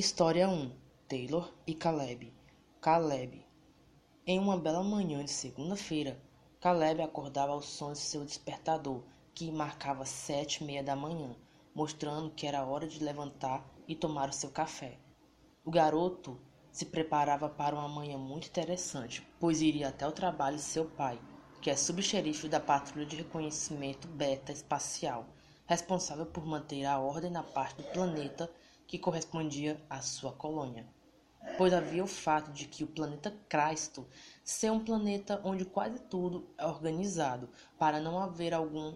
História 1 Taylor e Caleb Caleb Em uma bela manhã de segunda-feira, Caleb acordava ao som de seu despertador, que marcava sete e meia da manhã, mostrando que era hora de levantar e tomar o seu café. O garoto se preparava para uma manhã muito interessante, pois iria até o trabalho de seu pai, que é subxerife da Patrulha de Reconhecimento Beta Espacial, responsável por manter a ordem na parte do planeta que correspondia à sua colônia. Pois havia o fato de que o planeta Cristo ser um planeta onde quase tudo é organizado, para não haver algum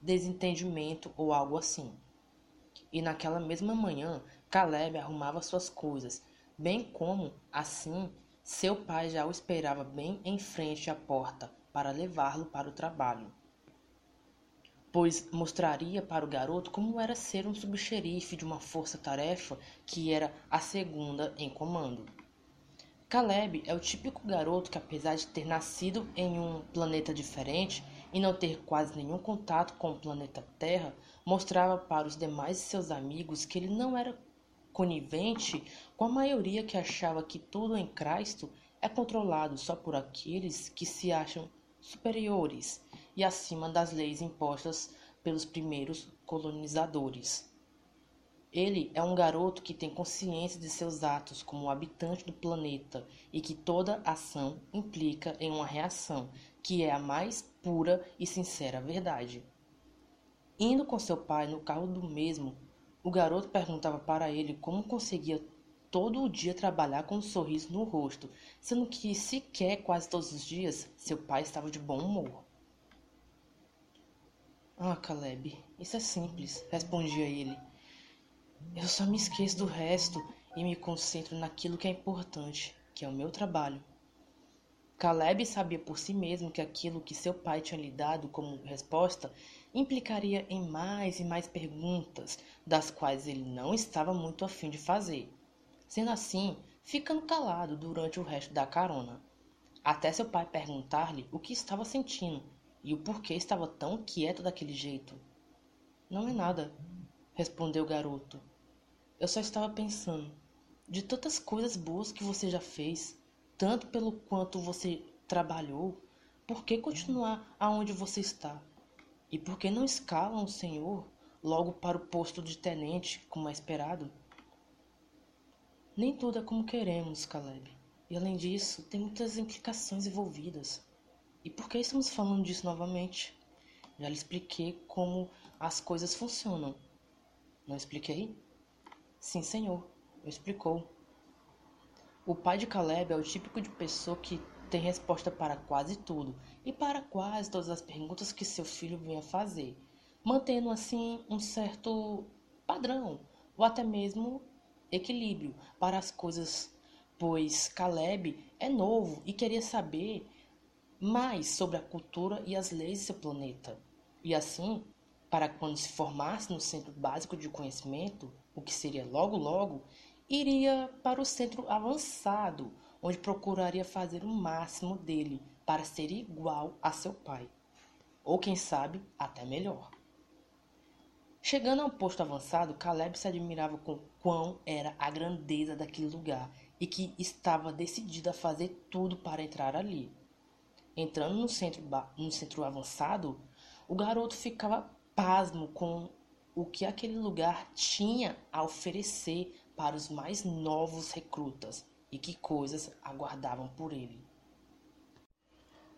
desentendimento ou algo assim. E naquela mesma manhã, Caleb arrumava suas coisas, bem como, assim, seu pai já o esperava bem em frente à porta para levá-lo para o trabalho pois mostraria para o garoto como era ser um subxerife de uma força-tarefa que era a segunda em comando. Caleb é o típico garoto que, apesar de ter nascido em um planeta diferente e não ter quase nenhum contato com o planeta Terra, mostrava para os demais de seus amigos que ele não era conivente com a maioria que achava que tudo em Cristo é controlado só por aqueles que se acham superiores e acima das leis impostas pelos primeiros colonizadores. Ele é um garoto que tem consciência de seus atos como habitante do planeta e que toda ação implica em uma reação, que é a mais pura e sincera verdade. Indo com seu pai no carro do mesmo, o garoto perguntava para ele como conseguia todo o dia trabalhar com um sorriso no rosto, sendo que sequer quase todos os dias seu pai estava de bom humor. Ah, Caleb, isso é simples, respondia ele. Eu só me esqueço do resto e me concentro naquilo que é importante, que é o meu trabalho. Caleb sabia por si mesmo que aquilo que seu pai tinha lhe dado como resposta implicaria em mais e mais perguntas, das quais ele não estava muito afim de fazer. Sendo assim, ficando calado durante o resto da carona, até seu pai perguntar-lhe o que estava sentindo e o porquê estava tão quieto daquele jeito. Não é nada, respondeu o garoto. Eu só estava pensando de tantas coisas boas que você já fez, tanto pelo quanto você trabalhou, por que continuar aonde você está? E por que não escalam o senhor logo para o posto de tenente, como é esperado? Nem tudo é como queremos, Caleb. E além disso, tem muitas implicações envolvidas. E por que estamos falando disso novamente? Já lhe expliquei como as coisas funcionam. Não expliquei? Sim, senhor, explicou. O pai de Caleb é o típico de pessoa que tem resposta para quase tudo e para quase todas as perguntas que seu filho venha fazer, mantendo assim um certo padrão ou até mesmo equilíbrio para as coisas, pois Caleb é novo e queria saber mais sobre a cultura e as leis de seu planeta. E assim, para quando se formasse no centro básico de conhecimento, o que seria logo logo, iria para o centro avançado, onde procuraria fazer o máximo dele para ser igual a seu pai, ou quem sabe até melhor. Chegando ao posto avançado, Caleb se admirava com quão era a grandeza daquele lugar e que estava decidido a fazer tudo para entrar ali. Entrando no centro, no centro avançado, o garoto ficava pasmo com o que aquele lugar tinha a oferecer para os mais novos recrutas e que coisas aguardavam por ele.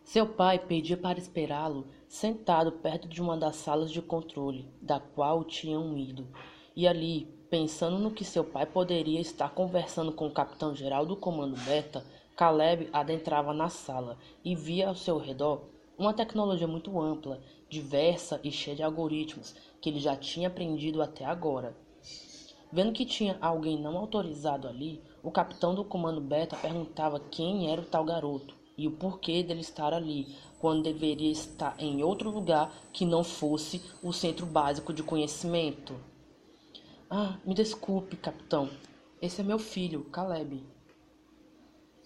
Seu pai pedia para esperá-lo sentado perto de uma das salas de controle, da qual tinham ido, e ali, pensando no que seu pai poderia estar conversando com o capitão-geral do comando Beta, Caleb adentrava na sala e via ao seu redor uma tecnologia muito ampla, diversa e cheia de algoritmos que ele já tinha aprendido até agora. Vendo que tinha alguém não autorizado ali, o capitão do comando Beta perguntava quem era o tal garoto e o porquê dele estar ali, quando deveria estar em outro lugar que não fosse o centro básico de conhecimento. Ah, me desculpe, capitão. Esse é meu filho, Caleb.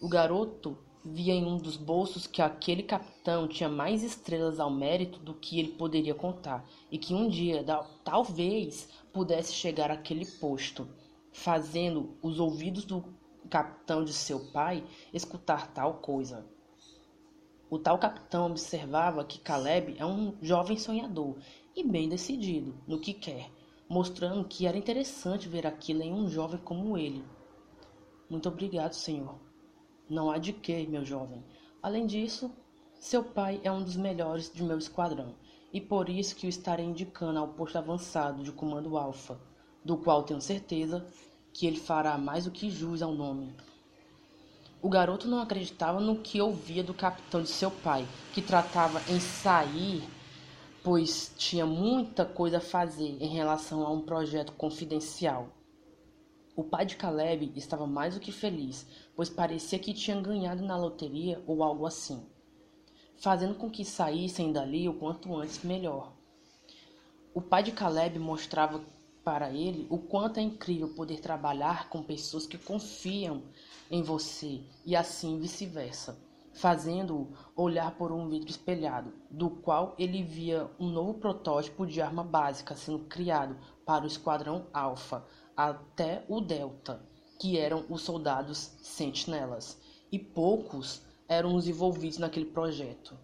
O garoto via em um dos bolsos que aquele capitão tinha mais estrelas ao mérito do que ele poderia contar, e que um dia talvez pudesse chegar àquele posto. fazendo os ouvidos do capitão de seu pai escutar tal coisa. O tal capitão observava que Caleb é um jovem sonhador e bem decidido no que quer, mostrando que era interessante ver aquilo em um jovem como ele. Muito obrigado, senhor. Não há de que, meu jovem. Além disso, seu pai é um dos melhores de meu esquadrão, e por isso que o estarei indicando ao posto avançado de comando Alfa, do qual tenho certeza que ele fará mais do que jus ao nome. O garoto não acreditava no que ouvia do capitão de seu pai, que tratava em sair, pois tinha muita coisa a fazer em relação a um projeto confidencial. O pai de Caleb estava mais do que feliz, pois parecia que tinha ganhado na loteria ou algo assim, fazendo com que saíssem dali o quanto antes melhor. O pai de Caleb mostrava para ele o quanto é incrível poder trabalhar com pessoas que confiam em você e assim vice-versa, fazendo-o olhar por um vidro espelhado, do qual ele via um novo protótipo de arma básica sendo criado para o Esquadrão Alpha até o Delta, que eram os soldados sentinelas, e poucos eram os envolvidos naquele projeto.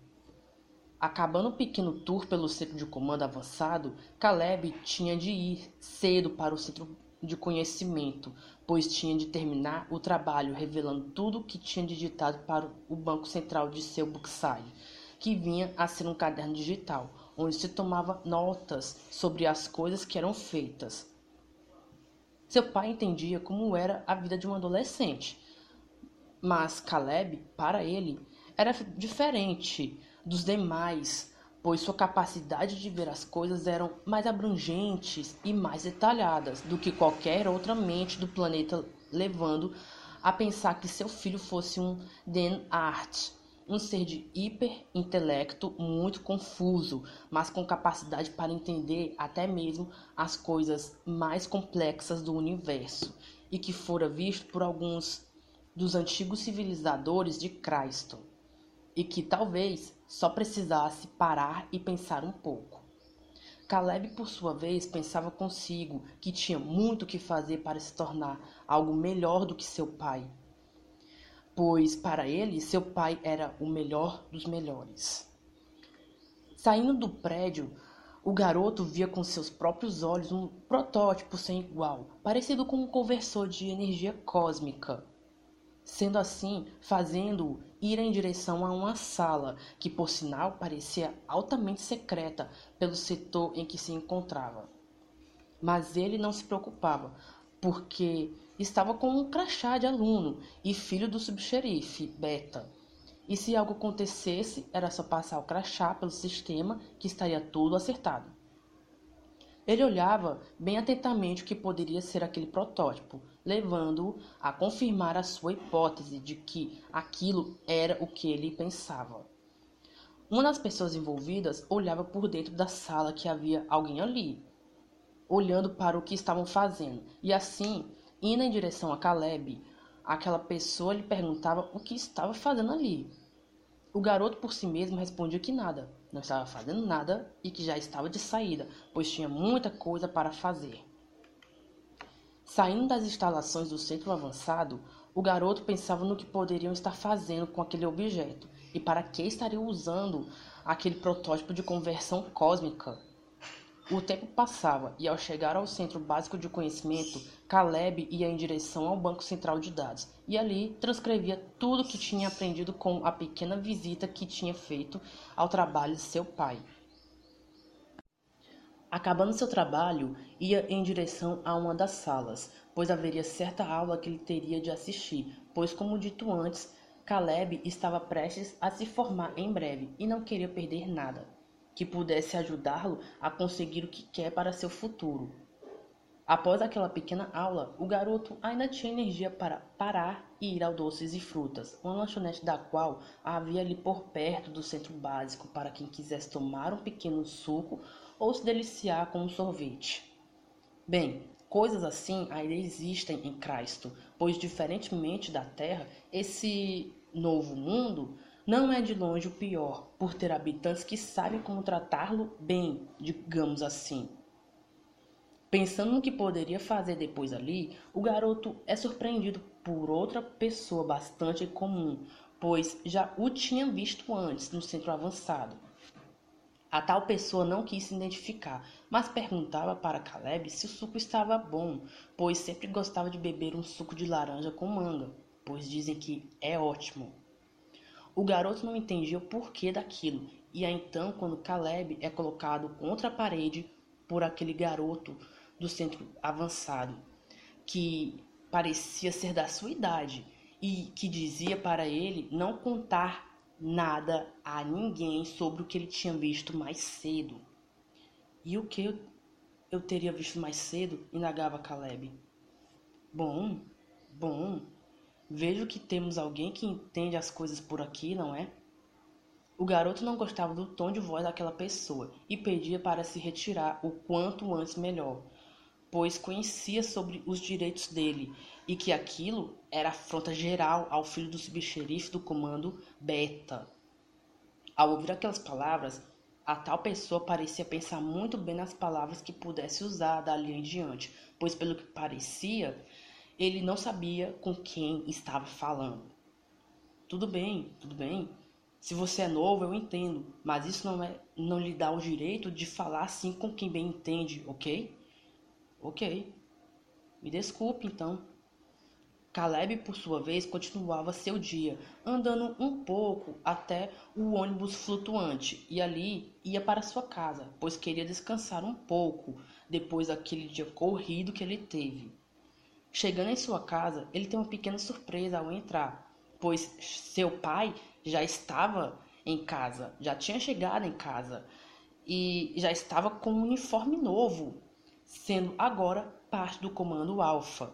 Acabando o pequeno tour pelo centro de comando avançado, Caleb tinha de ir cedo para o centro de conhecimento, pois tinha de terminar o trabalho revelando tudo o que tinha digitado para o banco central de seu Bookside, que vinha a ser um caderno digital, onde se tomava notas sobre as coisas que eram feitas. Seu pai entendia como era a vida de um adolescente, mas Caleb, para ele, era diferente dos demais pois sua capacidade de ver as coisas eram mais abrangentes e mais detalhadas do que qualquer outra mente do planeta, levando a pensar que seu filho fosse um Den Art, um ser de hiper-intelecto muito confuso, mas com capacidade para entender até mesmo as coisas mais complexas do universo, e que fora visto por alguns dos antigos civilizadores de Cristo e que talvez só precisasse parar e pensar um pouco. Caleb, por sua vez, pensava consigo que tinha muito que fazer para se tornar algo melhor do que seu pai, pois para ele seu pai era o melhor dos melhores. Saindo do prédio, o garoto via com seus próprios olhos um protótipo sem igual, parecido com um conversor de energia cósmica sendo assim fazendo-o ir em direção a uma sala que, por sinal, parecia altamente secreta pelo setor em que se encontrava. Mas ele não se preocupava, porque estava com um crachá de aluno e filho do subxerife, Beta. E se algo acontecesse, era só passar o crachá pelo sistema que estaria tudo acertado. Ele olhava bem atentamente o que poderia ser aquele protótipo, levando-o a confirmar a sua hipótese de que aquilo era o que ele pensava. Uma das pessoas envolvidas olhava por dentro da sala que havia alguém ali, olhando para o que estavam fazendo, e assim, indo em direção a Caleb, aquela pessoa lhe perguntava o que estava fazendo ali. O garoto por si mesmo respondia que nada, não estava fazendo nada e que já estava de saída, pois tinha muita coisa para fazer. Saindo das instalações do centro avançado, o garoto pensava no que poderiam estar fazendo com aquele objeto e para que estariam usando aquele protótipo de conversão cósmica. O tempo passava e, ao chegar ao centro básico de conhecimento, Caleb ia em direção ao banco central de dados e ali transcrevia tudo o que tinha aprendido com a pequena visita que tinha feito ao trabalho de seu pai. Acabando seu trabalho, ia em direção a uma das salas, pois haveria certa aula que ele teria de assistir, pois, como dito antes, Caleb estava prestes a se formar em breve e não queria perder nada que pudesse ajudá-lo a conseguir o que quer para seu futuro. Após aquela pequena aula, o garoto ainda tinha energia para parar e ir ao Doces e Frutas, uma lanchonete da qual havia ali por perto do centro básico para quem quisesse tomar um pequeno suco ou se deliciar com um sorvete. Bem, coisas assim ainda existem em Cristo, pois diferentemente da Terra, esse novo mundo não é de longe o pior, por ter habitantes que sabem como tratá-lo bem, digamos assim. Pensando no que poderia fazer depois ali, o garoto é surpreendido por outra pessoa bastante comum, pois já o tinha visto antes no centro avançado. A tal pessoa não quis se identificar, mas perguntava para Caleb se o suco estava bom, pois sempre gostava de beber um suco de laranja com manga, pois dizem que é ótimo. O garoto não entendia o porquê daquilo, e é então quando Caleb é colocado contra a parede por aquele garoto do centro avançado, que parecia ser da sua idade e que dizia para ele não contar nada a ninguém sobre o que ele tinha visto mais cedo. E o que eu, eu teria visto mais cedo? indagava Caleb. Bom, bom, vejo que temos alguém que entende as coisas por aqui, não é? O garoto não gostava do tom de voz daquela pessoa e pedia para se retirar o quanto antes melhor, pois conhecia sobre os direitos dele e que aquilo era afronta geral ao filho do subxerife do comando Beta. Ao ouvir aquelas palavras, a tal pessoa parecia pensar muito bem nas palavras que pudesse usar dali em diante, pois pelo que parecia, ele não sabia com quem estava falando. Tudo bem, tudo bem. Se você é novo, eu entendo, mas isso não é não lhe dá o direito de falar assim com quem bem entende, ok? Ok. Me desculpe então. Caleb, por sua vez, continuava seu dia, andando um pouco até o ônibus flutuante e ali ia para sua casa, pois queria descansar um pouco depois daquele dia corrido que ele teve. Chegando em sua casa, ele tem uma pequena surpresa ao entrar, pois seu pai já estava em casa, já tinha chegado em casa e já estava com um uniforme novo, sendo agora parte do comando Alfa.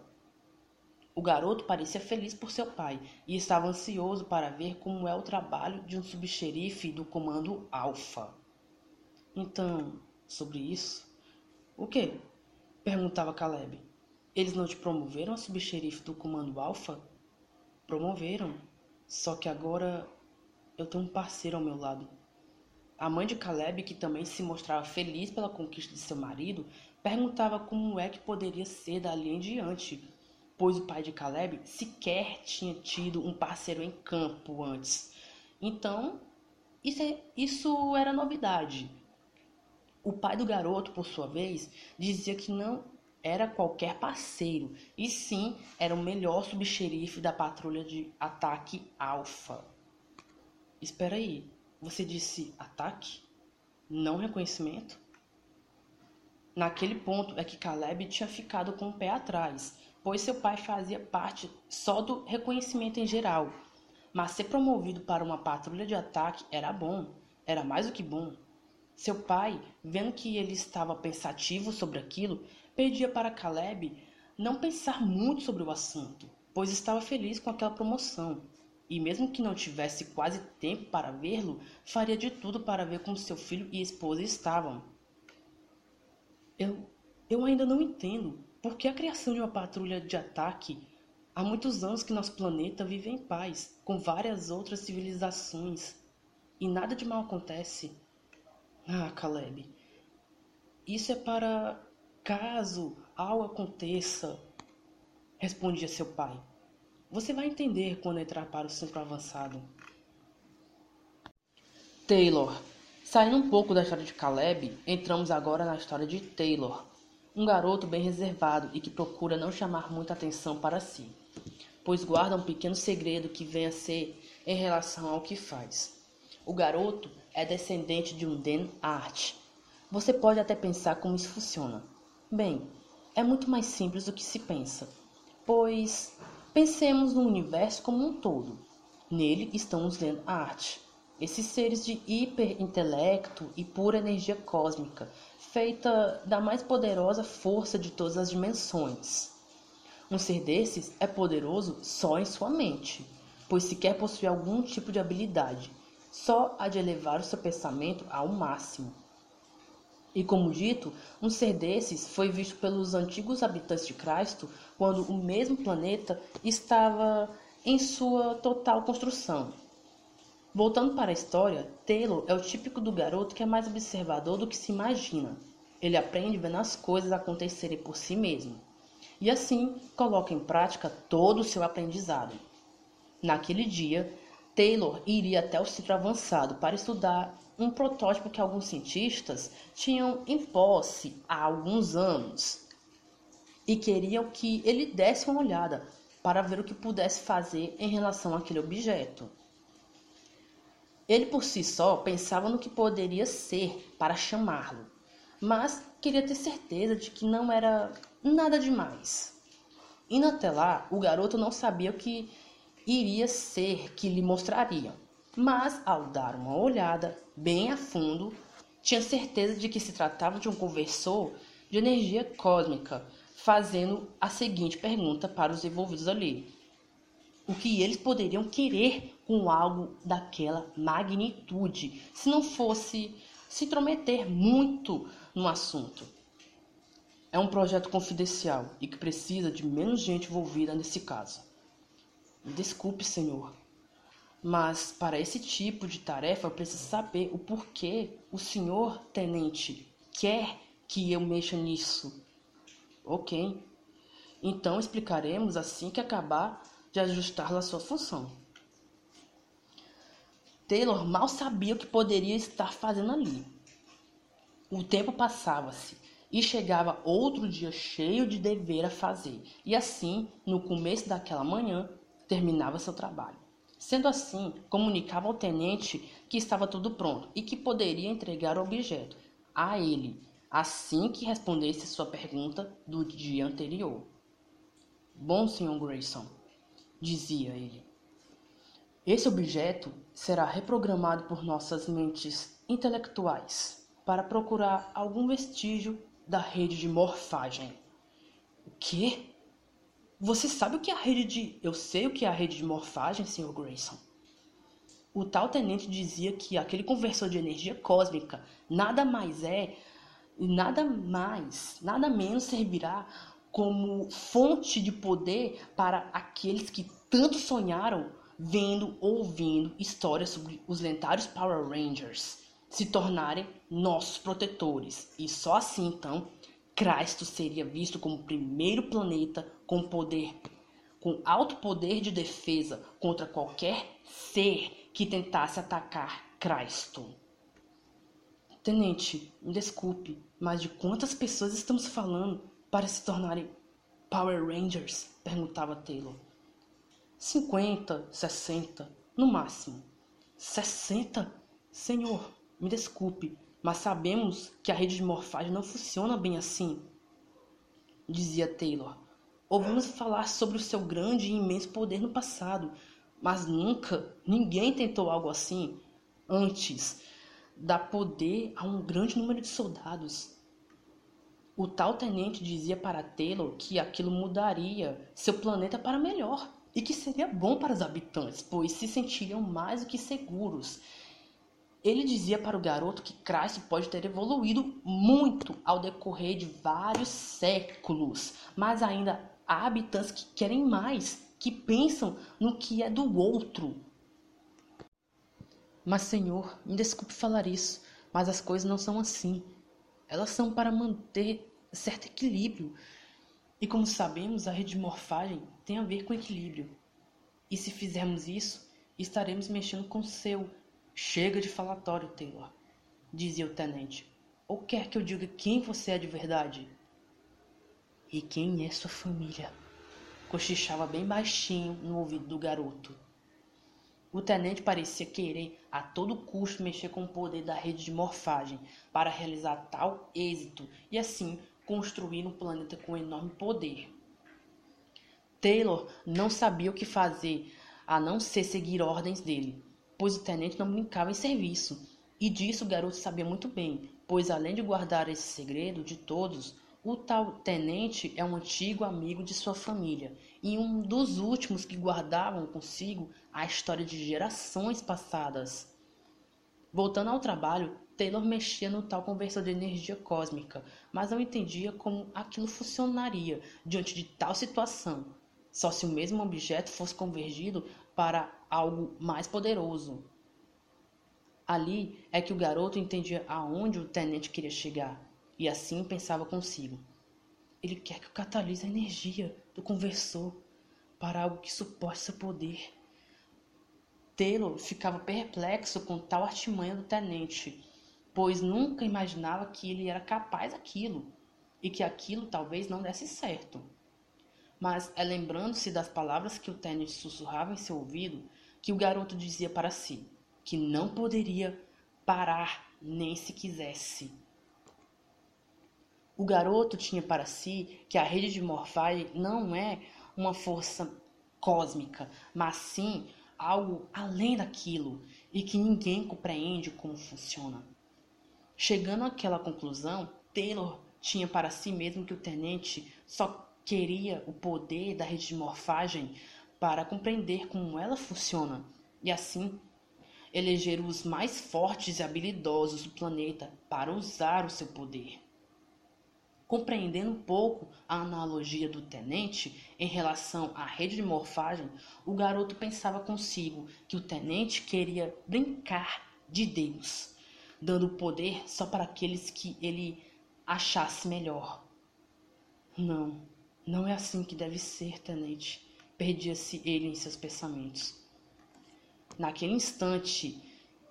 O garoto parecia feliz por seu pai e estava ansioso para ver como é o trabalho de um subxerife do comando Alfa. Então, sobre isso? O que? perguntava Caleb. Eles não te promoveram a subxerife do comando Alfa? Promoveram. Só que agora eu tenho um parceiro ao meu lado. A mãe de Caleb, que também se mostrava feliz pela conquista de seu marido, perguntava como é que poderia ser dali em diante pois o pai de Caleb sequer tinha tido um parceiro em campo antes. Então, isso, é, isso era novidade. O pai do garoto, por sua vez, dizia que não era qualquer parceiro, e sim era o melhor subxerife da patrulha de ataque alfa. Espera aí, você disse ataque? Não reconhecimento? Naquele ponto é que Caleb tinha ficado com o pé atrás, pois seu pai fazia parte só do reconhecimento em geral. Mas ser promovido para uma patrulha de ataque era bom, era mais do que bom. Seu pai, vendo que ele estava pensativo sobre aquilo, pedia para Caleb não pensar muito sobre o assunto, pois estava feliz com aquela promoção. E mesmo que não tivesse quase tempo para vê-lo, faria de tudo para ver como seu filho e esposa estavam. Eu, eu ainda não entendo, por que a criação de uma patrulha de ataque? Há muitos anos que nosso planeta vive em paz, com várias outras civilizações, e nada de mal acontece. Ah, Caleb, isso é para caso algo aconteça, respondia seu pai. Você vai entender quando entrar para o centro avançado. Taylor. Saindo um pouco da história de Caleb, entramos agora na história de Taylor, um garoto bem reservado e que procura não chamar muita atenção para si, pois guarda um pequeno segredo que vem a ser em relação ao que faz. O garoto é descendente de um Den Art. Você pode até pensar como isso funciona. Bem, é muito mais simples do que se pensa, pois pensemos no universo como um todo. Nele estão os Den Art, esses seres de hiperintelecto e pura energia cósmica feita da mais poderosa força de todas as dimensões. Um ser desses é poderoso só em sua mente, pois sequer possui algum tipo de habilidade, só há de elevar o seu pensamento ao máximo. E como dito, um ser desses foi visto pelos antigos habitantes de Cristo quando o mesmo planeta estava em sua total construção. Voltando para a história, Taylor é o típico do garoto que é mais observador do que se imagina. Ele aprende vendo as coisas acontecerem por si mesmo. E assim coloca em prática todo o seu aprendizado. Naquele dia, Taylor iria até o ciclo avançado para estudar um protótipo que alguns cientistas tinham em posse há alguns anos e queriam que ele desse uma olhada para ver o que pudesse fazer em relação àquele objeto. Ele por si só pensava no que poderia ser para chamá-lo, mas queria ter certeza de que não era nada demais. Indo até lá, o garoto não sabia o que iria ser que lhe mostrariam, mas ao dar uma olhada bem a fundo, tinha certeza de que se tratava de um conversor de energia cósmica, fazendo a seguinte pergunta para os envolvidos ali: O que eles poderiam querer com algo daquela magnitude, se não fosse se intrometer muito no assunto? É um projeto confidencial e que precisa de menos gente envolvida nesse caso. Desculpe, senhor, mas para esse tipo de tarefa eu preciso saber o porquê o senhor tenente quer que eu mexa nisso. Ok. Então explicaremos assim que acabar de ajustar a sua função. Taylor mal sabia o que poderia estar fazendo ali. O tempo passava-se e chegava outro dia cheio de dever a fazer. E assim, no começo daquela manhã, terminava seu trabalho. Sendo assim, comunicava ao tenente que estava tudo pronto e que poderia entregar o objeto a ele assim que respondesse sua pergunta do dia anterior. Bom, Sr. Grayson, dizia ele, esse objeto será reprogramado por nossas mentes intelectuais para procurar algum vestígio da rede de morfagem. O quê? Você sabe o que é a rede de. Eu sei o que é a rede de morfagem, Sr. Grayson. O tal tenente dizia que aquele conversor de energia cósmica nada mais é nada mais, nada menos servirá como fonte de poder para aqueles que tanto sonharam vendo ou ouvindo histórias sobre os lendários Power Rangers se tornarem nossos protetores. E só assim então Cristo seria visto como o primeiro planeta com poder, com alto poder de defesa contra qualquer ser que tentasse atacar Cristo. Tenente, me desculpe, mas de quantas pessoas estamos falando para se tornarem Power Rangers? perguntava Taylor. Cinquenta, sessenta, no máximo. Sessenta? Senhor, me desculpe, mas sabemos que a rede de morfagem não funciona bem assim, dizia Taylor. Ouvimos falar sobre o seu grande e imenso poder no passado, mas nunca ninguém tentou algo assim antes. Dar poder a um grande número de soldados. O tal tenente dizia para Taylor que aquilo mudaria seu planeta para melhor e que seria bom para os habitantes, pois se sentiriam mais do que seguros ele dizia para o garoto que Cristo pode ter evoluído muito ao decorrer de vários séculos, mas ainda há habitantes que querem mais, que pensam no que é do outro. Mas, Senhor, me desculpe falar isso, mas as coisas não são assim. Elas são para manter certo equilíbrio. E como sabemos, a rede de morfagem tem a ver com equilíbrio. E se fizermos isso, estaremos mexendo com o seu Chega de falatório, Taylor, dizia o tenente. Ou quer que eu diga quem você é de verdade? E quem é sua família? Cochichava bem baixinho no ouvido do garoto. O tenente parecia querer a todo custo mexer com o poder da rede de morfagem para realizar tal êxito e assim construir um planeta com enorme poder. Taylor não sabia o que fazer a não ser seguir ordens dele pois o tenente não brincava em serviço. E disso o garoto sabia muito bem, pois além de guardar esse segredo de todos, o tal tenente é um antigo amigo de sua família e um dos últimos que guardavam consigo a história de gerações passadas. Voltando ao trabalho, Taylor mexia no tal conversor de energia cósmica, mas não entendia como aquilo funcionaria diante de tal situação. Só se o mesmo objeto fosse convergido para algo mais poderoso. Ali é que o garoto entendia aonde o tenente queria chegar. e assim pensava consigo. Ele quer que eu catalise a energia do conversor para algo que suporte seu poder. Taylor ficava perplexo com tal artimanha do tenente, pois nunca imaginava que ele era capaz daquilo e que aquilo talvez não desse certo. Mas é lembrando-se das palavras que o tenente sussurrava em seu ouvido que o garoto dizia para si que não poderia parar nem se quisesse. O garoto tinha para si que a rede de morfagem não é uma força cósmica, mas sim algo além daquilo e que ninguém compreende como funciona. Chegando àquela conclusão, Taylor tinha para si mesmo que o tenente só queria o poder da rede de morfagem para compreender como ela funciona e assim eleger os mais fortes e habilidosos do planeta para usar o seu poder. Compreendendo um pouco a analogia do tenente em relação à rede de morfagem, o garoto pensava consigo que o tenente queria brincar de Deus, dando poder só para aqueles que ele achasse melhor. Não, não é assim que deve ser, tenente. Perdia-se ele em seus pensamentos. Naquele instante,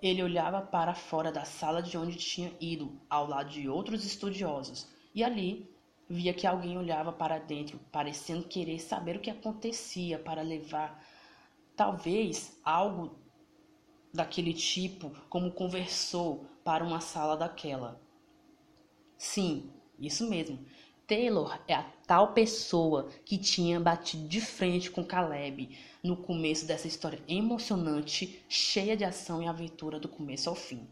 ele olhava para fora da sala de onde tinha ido, ao lado de outros estudiosos, e ali via que alguém olhava para dentro, parecendo querer saber o que acontecia para levar talvez algo daquele tipo, como conversou, para uma sala daquela. Sim, isso mesmo. Taylor é a tal pessoa que tinha batido de frente com Caleb no começo dessa história emocionante, cheia de ação e aventura do começo ao fim.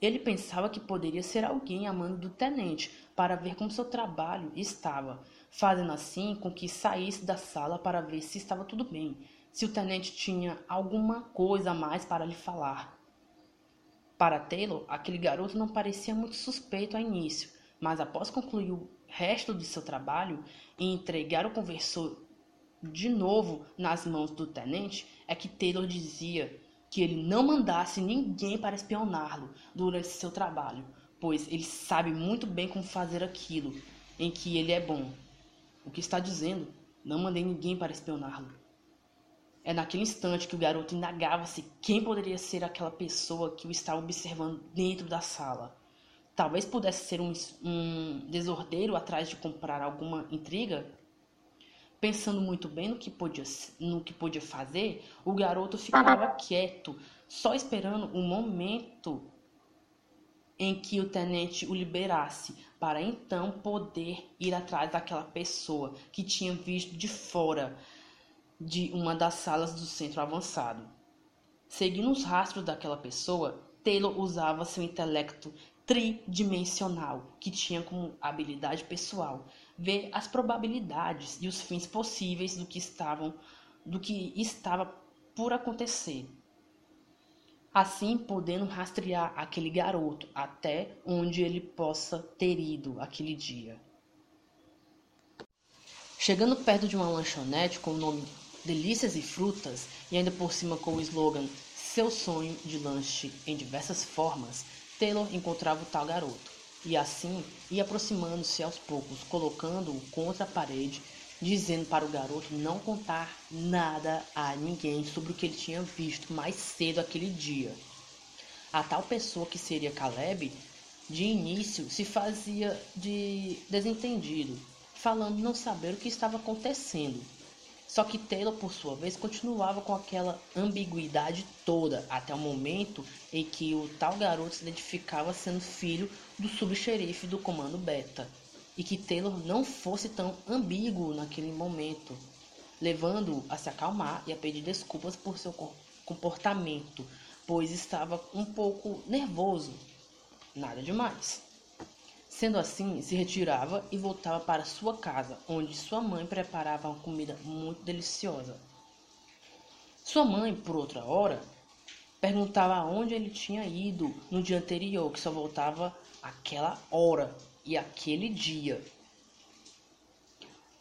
Ele pensava que poderia ser alguém amando do tenente para ver como seu trabalho estava, fazendo assim com que saísse da sala para ver se estava tudo bem, se o tenente tinha alguma coisa a mais para lhe falar. Para Taylor, aquele garoto não parecia muito suspeito ao início, mas após concluir resto de seu trabalho e entregar o conversor de novo nas mãos do tenente, é que Taylor dizia que ele não mandasse ninguém para espioná-lo durante seu trabalho, pois ele sabe muito bem como fazer aquilo em que ele é bom. O que está dizendo? Não mandei ninguém para espioná-lo. É naquele instante que o garoto indagava-se quem poderia ser aquela pessoa que o estava observando dentro da sala. Talvez pudesse ser um, um desordeiro atrás de comprar alguma intriga. Pensando muito bem no que, podia, no que podia fazer, o garoto ficava quieto, só esperando o momento em que o tenente o liberasse, para então poder ir atrás daquela pessoa que tinha visto de fora de uma das salas do centro avançado. Seguindo os rastros daquela pessoa, Taylor usava seu intelecto tridimensional, que tinha como habilidade pessoal ver as probabilidades e os fins possíveis do que estavam do que estava por acontecer. Assim, podendo rastrear aquele garoto até onde ele possa ter ido aquele dia. Chegando perto de uma lanchonete com o nome Delícias e Frutas, e ainda por cima com o slogan Seu sonho de lanche em diversas formas, Taylor encontrava o tal garoto, e assim ia aproximando-se aos poucos, colocando-o contra a parede, dizendo para o garoto não contar nada a ninguém sobre o que ele tinha visto mais cedo aquele dia. A tal pessoa que seria Caleb, de início se fazia de desentendido, falando não saber o que estava acontecendo. Só que Taylor, por sua vez, continuava com aquela ambiguidade toda, até o momento em que o tal garoto se identificava sendo filho do subxerife do Comando Beta, e que Taylor não fosse tão ambíguo naquele momento, levando-o a se acalmar e a pedir desculpas por seu comportamento, pois estava um pouco nervoso. Nada demais. Sendo assim, se retirava e voltava para sua casa, onde sua mãe preparava uma comida muito deliciosa. Sua mãe, por outra hora, perguntava aonde ele tinha ido no dia anterior, que só voltava aquela hora e aquele dia.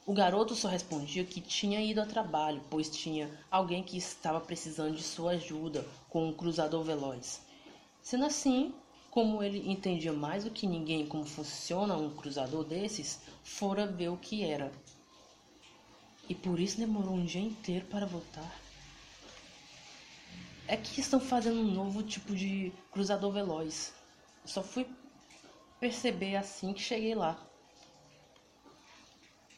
O garoto só respondia que tinha ido ao trabalho, pois tinha alguém que estava precisando de sua ajuda com um cruzador veloz. Sendo assim, como ele entendia mais do que ninguém como funciona um cruzador desses, fora ver o que era. E por isso demorou um dia inteiro para voltar. É que estão fazendo um novo tipo de cruzador veloz. Só fui perceber assim que cheguei lá.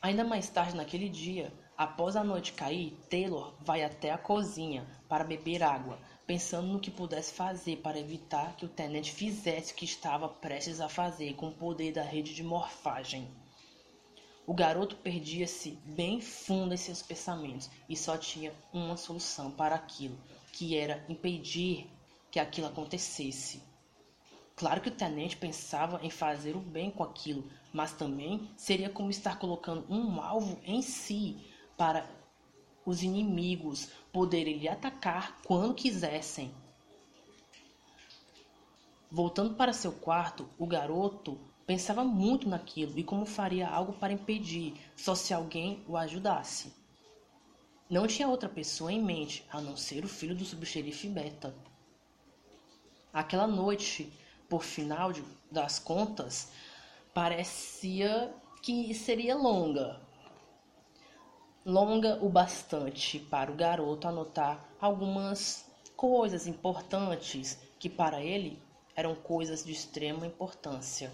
Ainda mais tarde naquele dia, após a noite cair, Taylor vai até a cozinha para beber água, pensando no que pudesse fazer para evitar que o tenente fizesse o que estava prestes a fazer com o poder da rede de morfagem. O garoto perdia-se bem fundo em seus pensamentos e só tinha uma solução para aquilo, que era impedir que aquilo acontecesse. Claro que o tenente pensava em fazer o bem com aquilo, mas também seria como estar colocando um alvo em si para os inimigos poderem lhe atacar quando quisessem. Voltando para seu quarto, o garoto Pensava muito naquilo e como faria algo para impedir, só se alguém o ajudasse. Não tinha outra pessoa em mente a não ser o filho do subxerife Beta. Aquela noite, por final de, das contas, parecia que seria longa. Longa o bastante para o garoto anotar algumas coisas importantes que para ele eram coisas de extrema importância.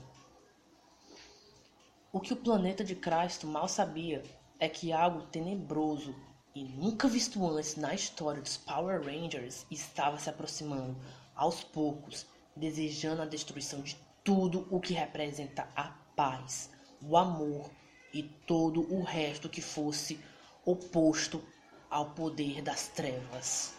O que o planeta de Cristo mal sabia é que algo tenebroso e nunca visto antes na história dos Power Rangers estava se aproximando aos poucos, desejando a destruição de tudo o que representa a paz, o amor e todo o resto que fosse oposto ao poder das trevas.